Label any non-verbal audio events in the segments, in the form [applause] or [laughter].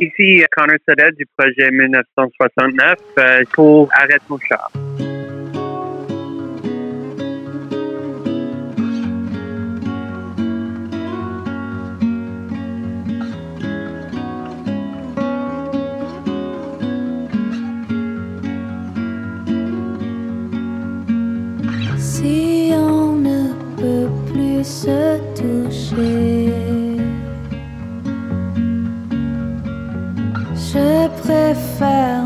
Ici Connor Sedel du projet 1969 euh, pour Arrête mon char. Si on ne peut plus se toucher, fell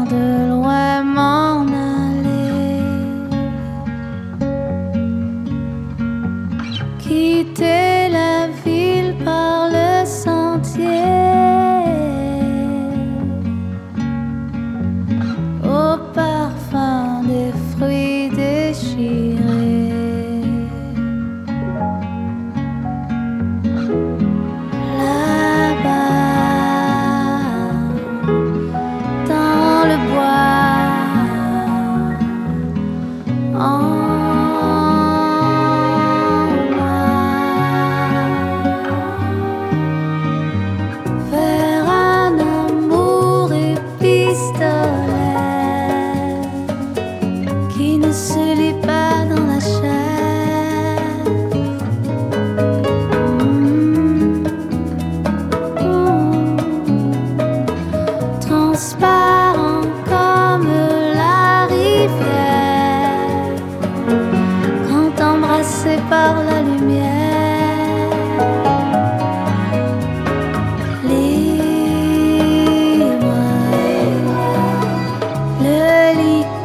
le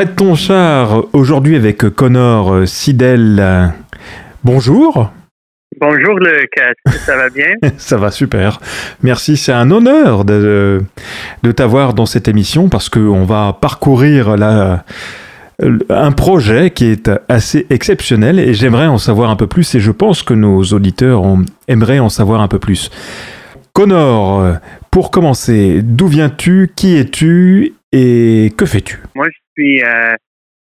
Arrête ton char aujourd'hui avec Connor Sidel. Bonjour. Bonjour Lucas, ça va bien? [laughs] Ça va super. Merci, c'est un honneur de, de t'avoir dans cette émission parce qu'on va parcourir la, un projet qui est assez exceptionnel et j'aimerais en savoir un peu plus et je pense que nos auditeurs ont- aimeraient en savoir un peu plus. Connor, pour commencer, d'où viens-tu, qui es-tu? Et que fais-tu? Moi, je suis euh,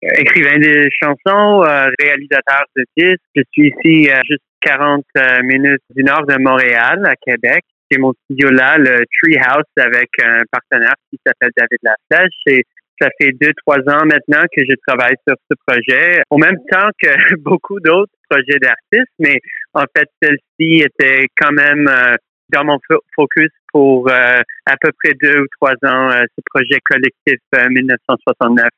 écrivain de chansons, euh, réalisateur de disques. Je suis ici euh, juste 40 euh, minutes du nord de Montréal, à Québec. j'ai mon studio là, le Treehouse, avec un partenaire qui s'appelle David Laflèche. Ça fait deux, trois ans maintenant que je travaille sur ce projet, au même temps que [laughs] beaucoup d'autres projets d'artistes, mais en fait, celle-ci était quand même dans mon focus pour euh, à peu près deux ou trois ans, euh, ce projet collectif 1969.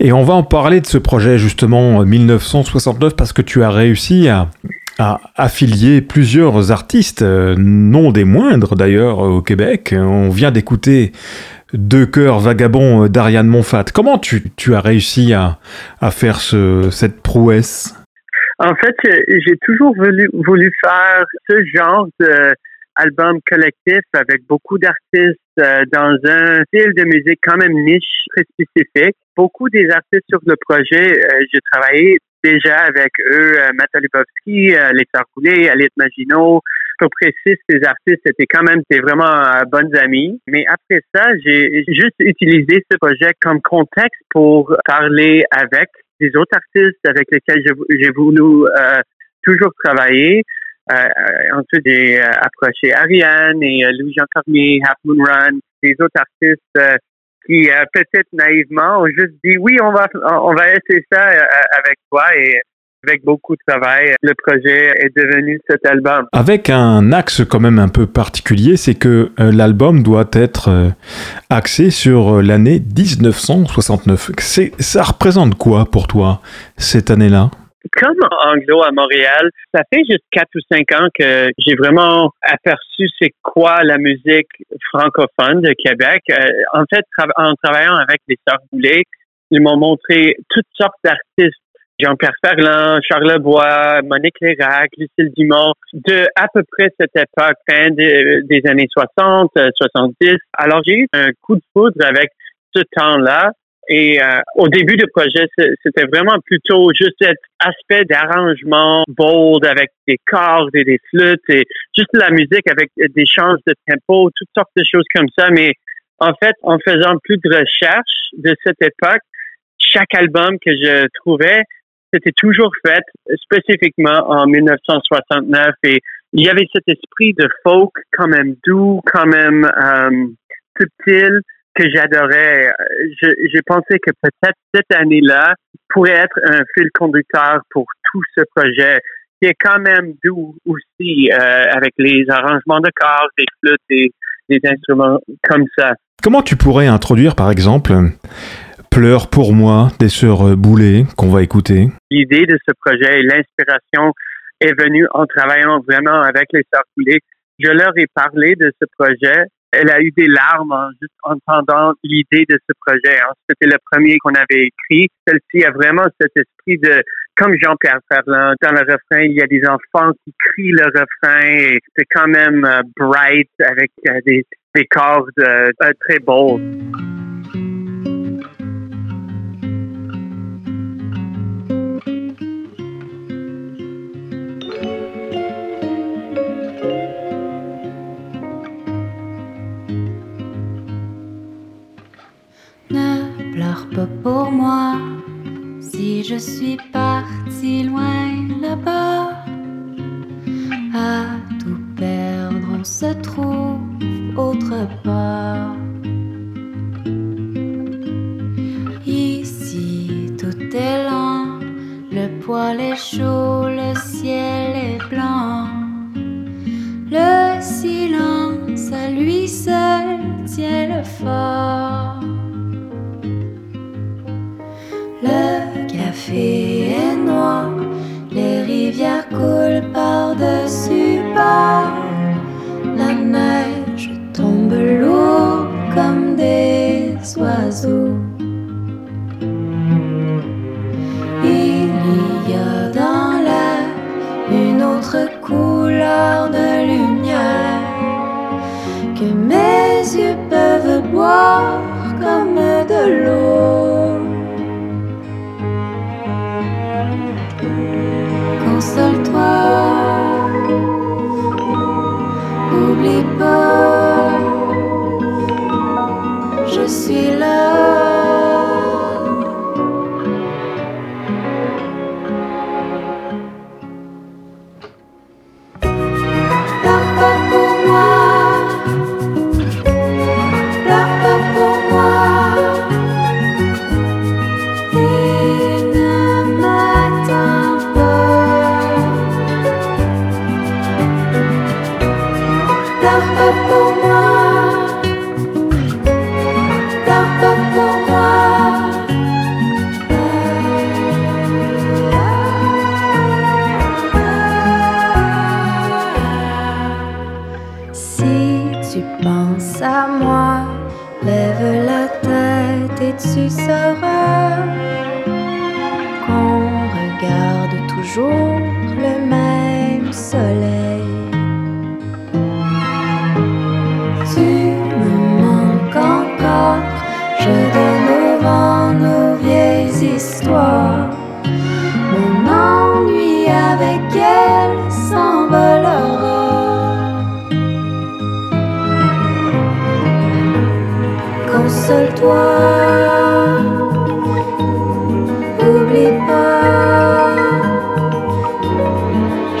Et on va en parler de ce projet justement 1969 parce que tu as réussi à, à affilier plusieurs artistes, non des moindres d'ailleurs au Québec. On vient d'écouter deux cœurs vagabonds d'Ariane Monfat. Comment tu, tu, as réussi à, à faire ce, cette prouesse? En fait, j'ai toujours voulu, voulu faire ce genre d'album collectif avec beaucoup d'artistes euh, dans un style de musique quand même niche, très spécifique. Beaucoup des artistes sur le projet, euh, j'ai travaillé déjà avec eux, euh, Matt Olibowski, euh, Alexandre Coulet, Aliette Maginot, pour préciser, ces artistes étaient quand même des vraiment bonnes amies. Mais après ça, j'ai juste utilisé ce projet comme contexte pour parler avec des autres artistes avec lesquels j'ai voulu toujours travailler. Euh, ensuite, j'ai approché Ariane et Louis-Jean Cormier, Half Moon Run, des autres artistes qui peut-être naïvement ont juste dit oui, on va on va essayer ça avec toi et avec beaucoup de travail, le projet est devenu cet album. Avec un axe quand même un peu particulier, c'est que euh, l'album doit être euh, axé sur euh, l'année 1969. Ça représente quoi pour toi cette année-là? Comme anglo à Montréal, ça fait juste quatre ou cinq ans que j'ai vraiment aperçu c'est quoi la musique francophone de Québec. en fait, en travaillant avec les Sœurs Boulay, ils m'ont montré toutes sortes d'artistes Jean-Pierre Ferland, Charles Bois, Monique Lérac, Lucille Dumont, de à peu près cette époque, fin des, années 60, 70. Euh, Alors, j'ai eu un coup de foudre avec ce temps-là. Et euh, au début du projet, c'était vraiment plutôt juste cet aspect d'arrangement bold avec des cordes et des flûtes et juste la musique avec des changes de tempo, toutes sortes de choses comme ça. Mais en fait, en faisant plus de recherches de cette époque, chaque album que je trouvais, c'était toujours fait spécifiquement en 1969 et il y avait cet esprit de folk quand même doux, quand même euh, subtil que j'adorais. J'ai pensé que peut-être cette année-là pourrait être un fil conducteur pour tout ce projet qui est quand même doux aussi euh, avec les arrangements de corps, des flûtes, des, des instruments comme ça. Comment tu pourrais introduire par exemple Pleure pour moi des sœurs Boulet qu'on va écouter? L'idée de ce projet et l'inspiration est venue en travaillant vraiment avec les sœurs Boulet. Je leur ai parlé de ce projet. Elle a eu des larmes en juste entendant l'idée de ce projet. Hein. C'était le premier qu'on avait écrit. Celle-ci a vraiment cet esprit de, comme Jean-Pierre Ferland, dans le refrain, il y a des enfants qui crient le refrain et c'est quand même euh, bright avec euh, des, des cordes euh, très beaux. Suis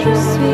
je suis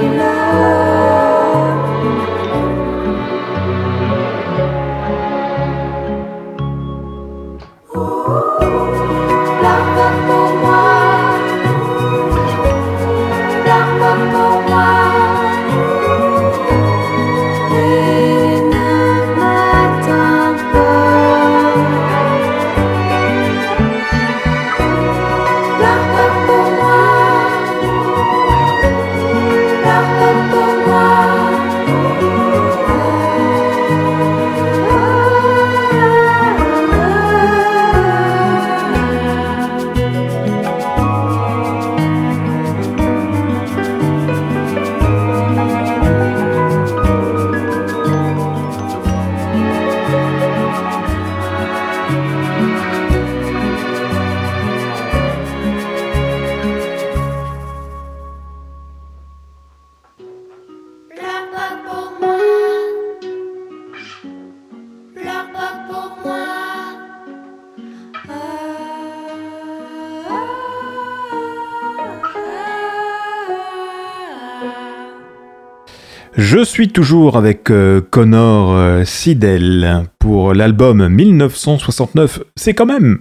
Je suis toujours avec euh, Connor euh, Sidel pour l'album 1969. C'est quand même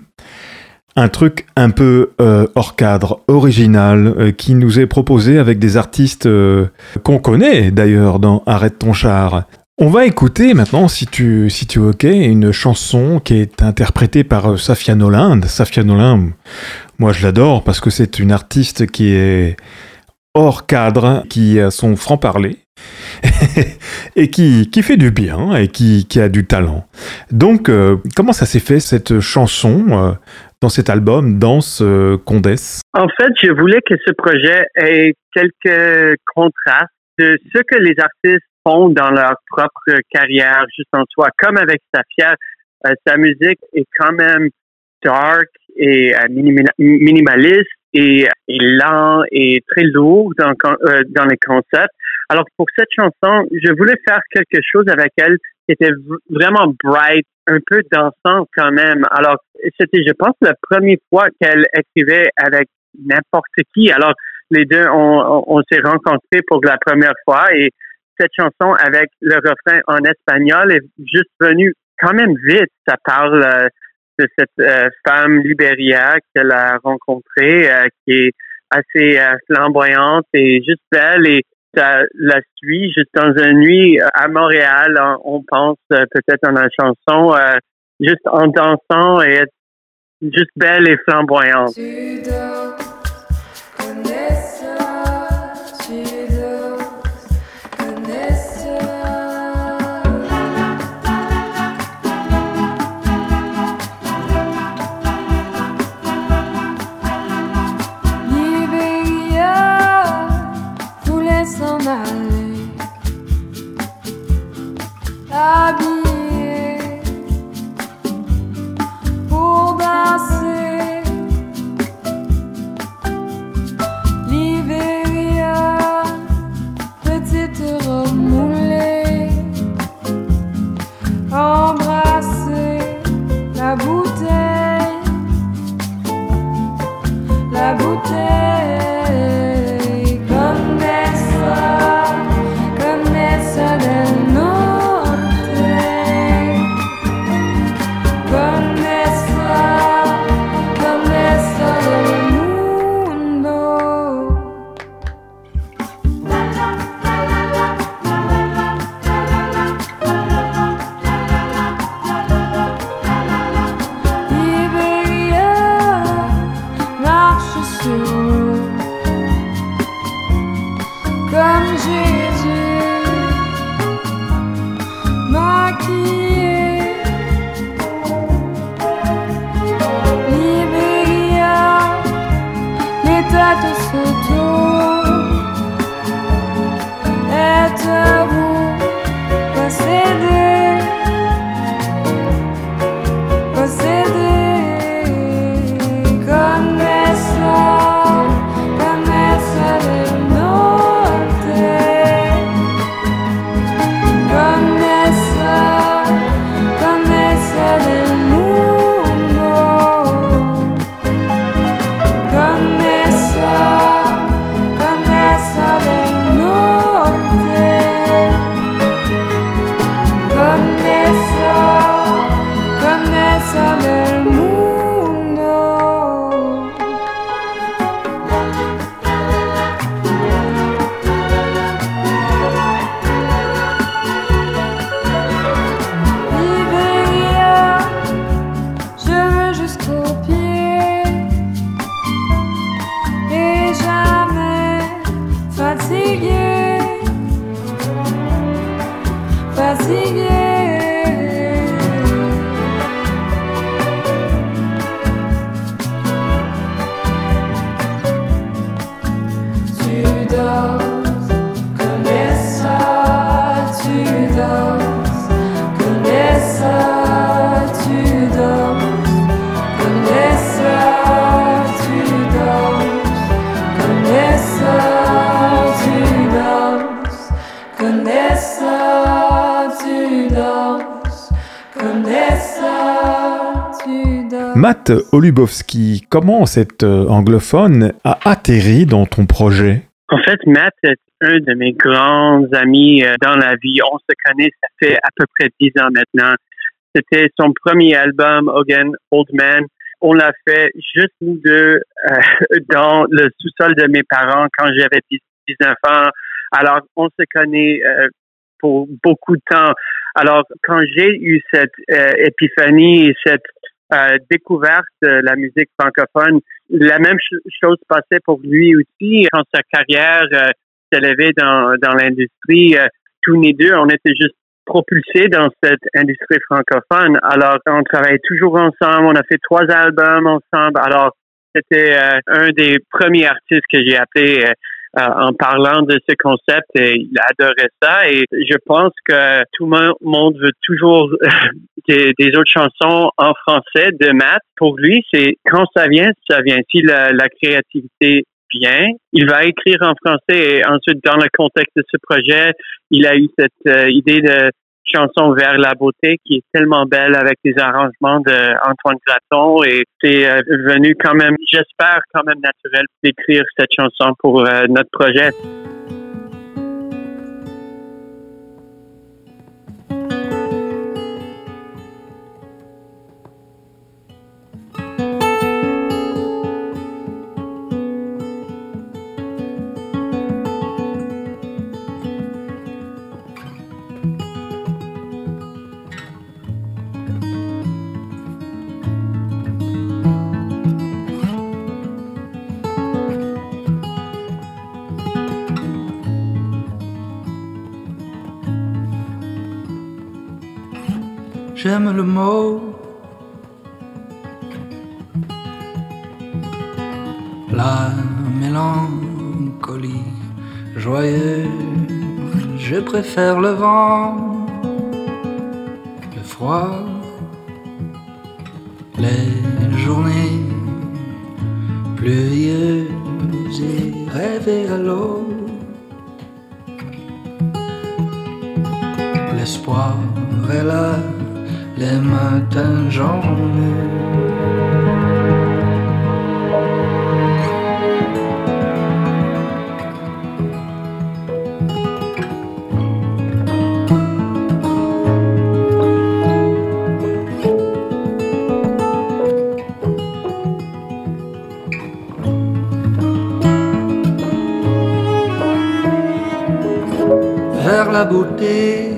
un truc un peu euh, hors cadre, original, qui nous est proposé avec des artistes qu'on connaît d'ailleurs dans Arrête ton char. On va écouter maintenant, si tu, si es ok, une chanson qui est interprétée par Safia Noland. Safia Noland, moi je l'adore parce que c'est une artiste qui est hors cadre, qui a son franc-parler [laughs] et qui, qui fait du bien et qui, qui a du talent. Donc, euh, comment ça s'est fait cette chanson euh, dans cet album, Danse euh, Condesse? En fait, je voulais que ce projet ait quelques contrastes de ce que les artistes font dans leur propre carrière, juste en soi. Comme avec Safia, euh, sa musique est quand même dark et minima- minimaliste et, et lent et très lourd dans, dans les concepts. Alors pour cette chanson, je voulais faire quelque chose avec elle qui était vraiment bright, un peu dansant quand même. Alors c'était, je pense, la première fois qu'elle écrivait avec n'importe qui. Alors les deux, on, on, s'est rencontrés pour la première fois et cette chanson avec le refrain en espagnol est juste venue quand même vite. Ça parle euh, de cette euh, femme libérienne qu'elle a rencontrée, euh, qui est assez flamboyante et juste belle et ça la suit juste dans une nuit euh, à Montréal. On, pense euh, peut-être dans la chanson, euh, juste en dansant et être juste belle et flamboyante. Olubowski, comment cet euh, anglophone a atterri dans ton projet? En fait, Matt est un de mes grands amis euh, dans la vie. On se connaît, ça fait à peu près dix ans maintenant. C'était son premier album, Hogan Old Man. On l'a fait juste nous deux euh, [laughs] dans le sous-sol de mes parents quand j'avais 10, enfants. Alors, on se connaît pour beaucoup de temps. Alors, quand j'ai eu cette épiphanie et cette euh, découverte de la musique francophone. La même chose passait pour lui aussi quand sa carrière euh, s'élevait dans, dans l'industrie. Euh, tous les deux, on était juste propulsés dans cette industrie francophone. Alors, on travaillait toujours ensemble. On a fait trois albums ensemble. Alors, c'était euh, un des premiers artistes que j'ai appelé euh, en parlant de ce concept et il adorait ça et je pense que tout le monde veut toujours des, autres chansons en français de Matt. Pour lui, c'est quand ça vient, ça vient. Si la, créativité vient, il va écrire en français et ensuite dans le contexte de ce projet, il a eu cette euh, idée de chanson vers la beauté qui est tellement belle avec les arrangements d'Antoine Graton et c'est euh, venu quand même, j'espère quand même naturel d'écrire cette chanson pour euh, notre projet. Préfère le vent, le froid, les journées pluvieuses et rêver à l'eau. L'espoir est là les matins journée. La beauté.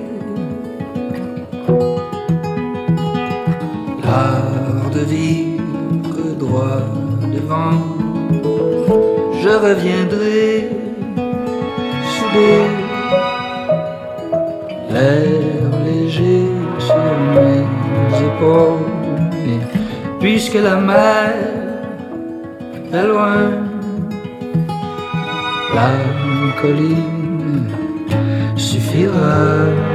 Je reviendrai souder l'air léger sur mes épaules. puisque la mer est loin, la colline fever.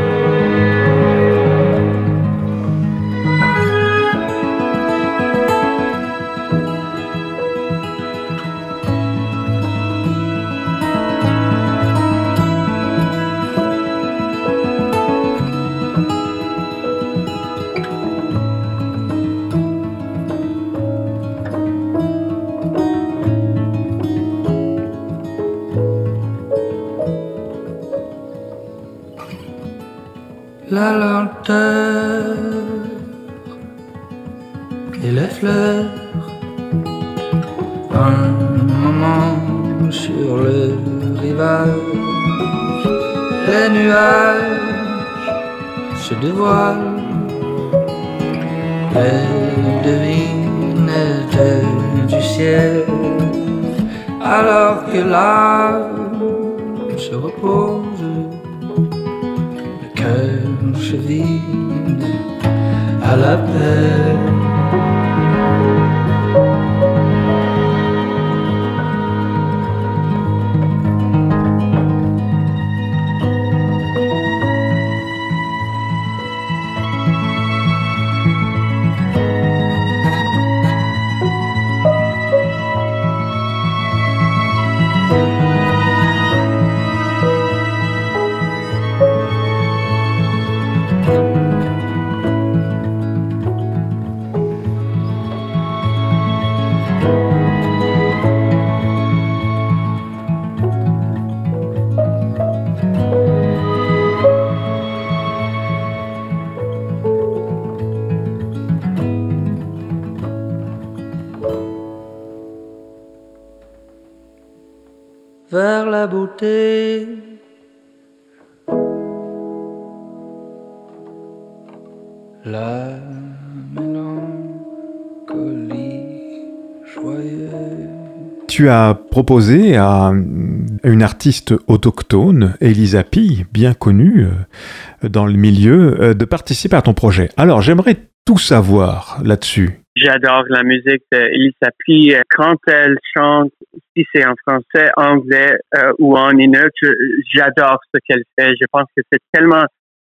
Nuages se dévoilent, les devinettes du ciel, alors que l'âme se repose, le cœur se vide à la paix. Tu as proposé à une artiste autochtone, Elisa Pi, bien connue euh, dans le milieu, euh, de participer à ton projet. Alors, j'aimerais tout savoir là-dessus. J'adore la musique d'Elisa Pi. Quand elle chante, si c'est en français, anglais euh, ou en inuit, j'adore ce qu'elle fait. Je pense que c'est tellement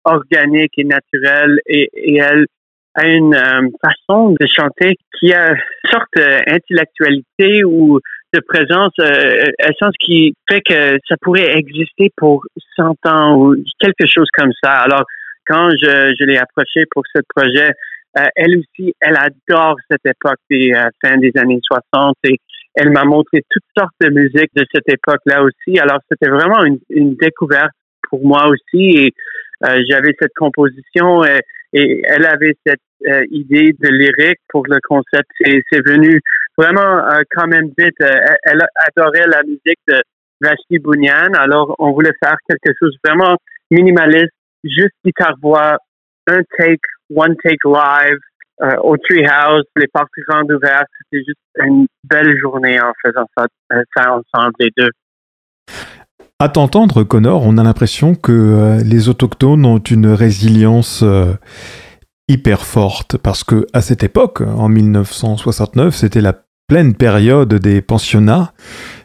organique et naturel et, elle a une euh, façon de chanter qui a une sorte d'intellectualité ou de présence, euh, essence qui fait que ça pourrait exister pour 100 ans ou quelque chose comme ça. Alors, quand je, je l'ai approché pour ce projet, euh, elle aussi, elle adore cette époque des euh, fin des années 60 et elle m'a montré toutes sortes de musique de cette époque-là aussi. Alors, c'était vraiment une, une, découverte pour moi aussi et euh, j'avais cette composition et, et, elle avait cette euh, idée de lyrique pour le concept et c'est venu vraiment euh, quand même vite. Elle, adorait la musique de Vashti Bunyan. Alors, on voulait faire quelque chose vraiment minimaliste, juste guitare-voix, un take One Take Live euh, au Treehouse, les portes grandes ouvertes. C'était juste une belle journée en faisant ça, euh, ça ensemble, les deux. À t'entendre, Connor, on a l'impression que euh, les autochtones ont une résilience euh, hyper forte parce que à cette époque, en 1969, c'était la pleine période des pensionnats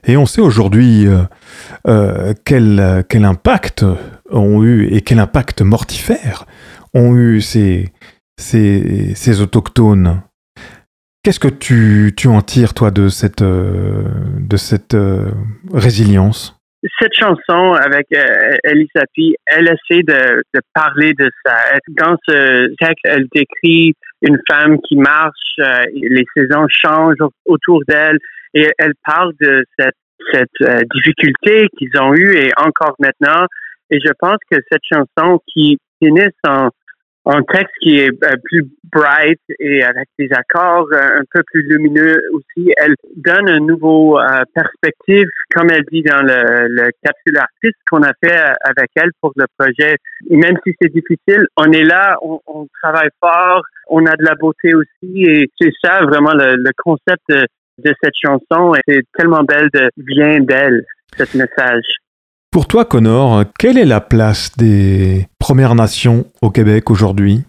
et on sait aujourd'hui euh, euh, quel, quel impact ont eu et quel impact mortifère ont eu ces, ces, autochtones. Qu'est-ce que tu, tu en tires, toi, de cette, euh, de cette euh, résilience? Cette chanson avec euh, Elisa P, elle essaie de, parler de ça. Dans ce texte, elle décrit une femme qui marche, euh, les saisons changent autour d'elle, et elle parle de cette, difficulté qu'ils ont eue et encore maintenant. Et je pense que cette chanson qui finit en un texte qui est euh, plus bright et avec des accords euh, un peu plus lumineux aussi. Elle donne une nouveau euh, perspective, comme elle dit dans le, le capsule artiste qu'on a fait avec elle pour le projet. Même si c'est difficile, on est là, on, on, travaille fort, on a de la beauté aussi et c'est ça vraiment le, le concept de, de, cette chanson. C'est tellement belle de bien d'elle, ce message. Pour toi, Connor, quelle est la place des Premières Nations au Québec aujourd'hui?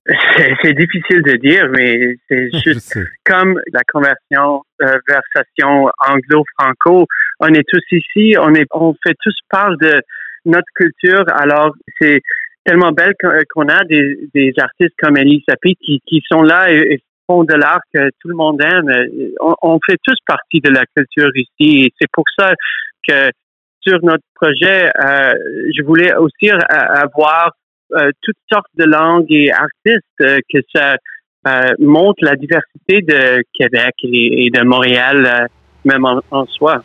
C'est difficile de dire, mais c'est [laughs] juste comme la conversion euh, versation anglo-franco. On est tous ici, on est, on fait tous part de notre culture. Alors c'est tellement belle qu'on a des, des, artistes comme Elise Sapi qui, qui sont là et, font de l'art que tout le monde aime. On, on, fait tous partie de la culture ici. Et c'est pour ça que sur notre projet, euh, je voulais aussi avoir euh, toutes sortes de langues et artistes euh, que ça euh, montre la diversité de Québec et, de Montréal euh, même en soi.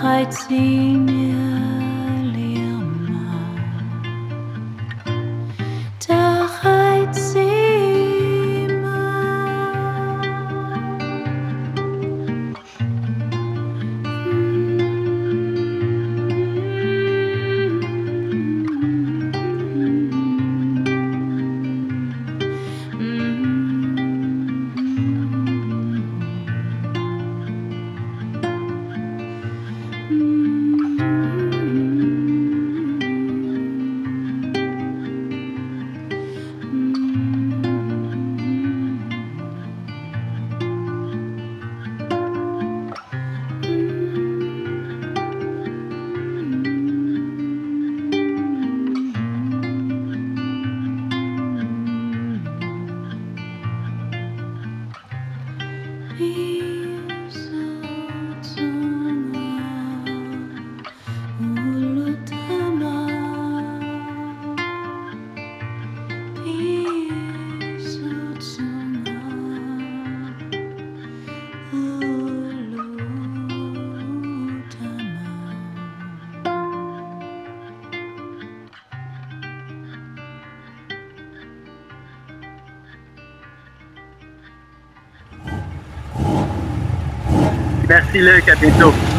Merci así le capítulo.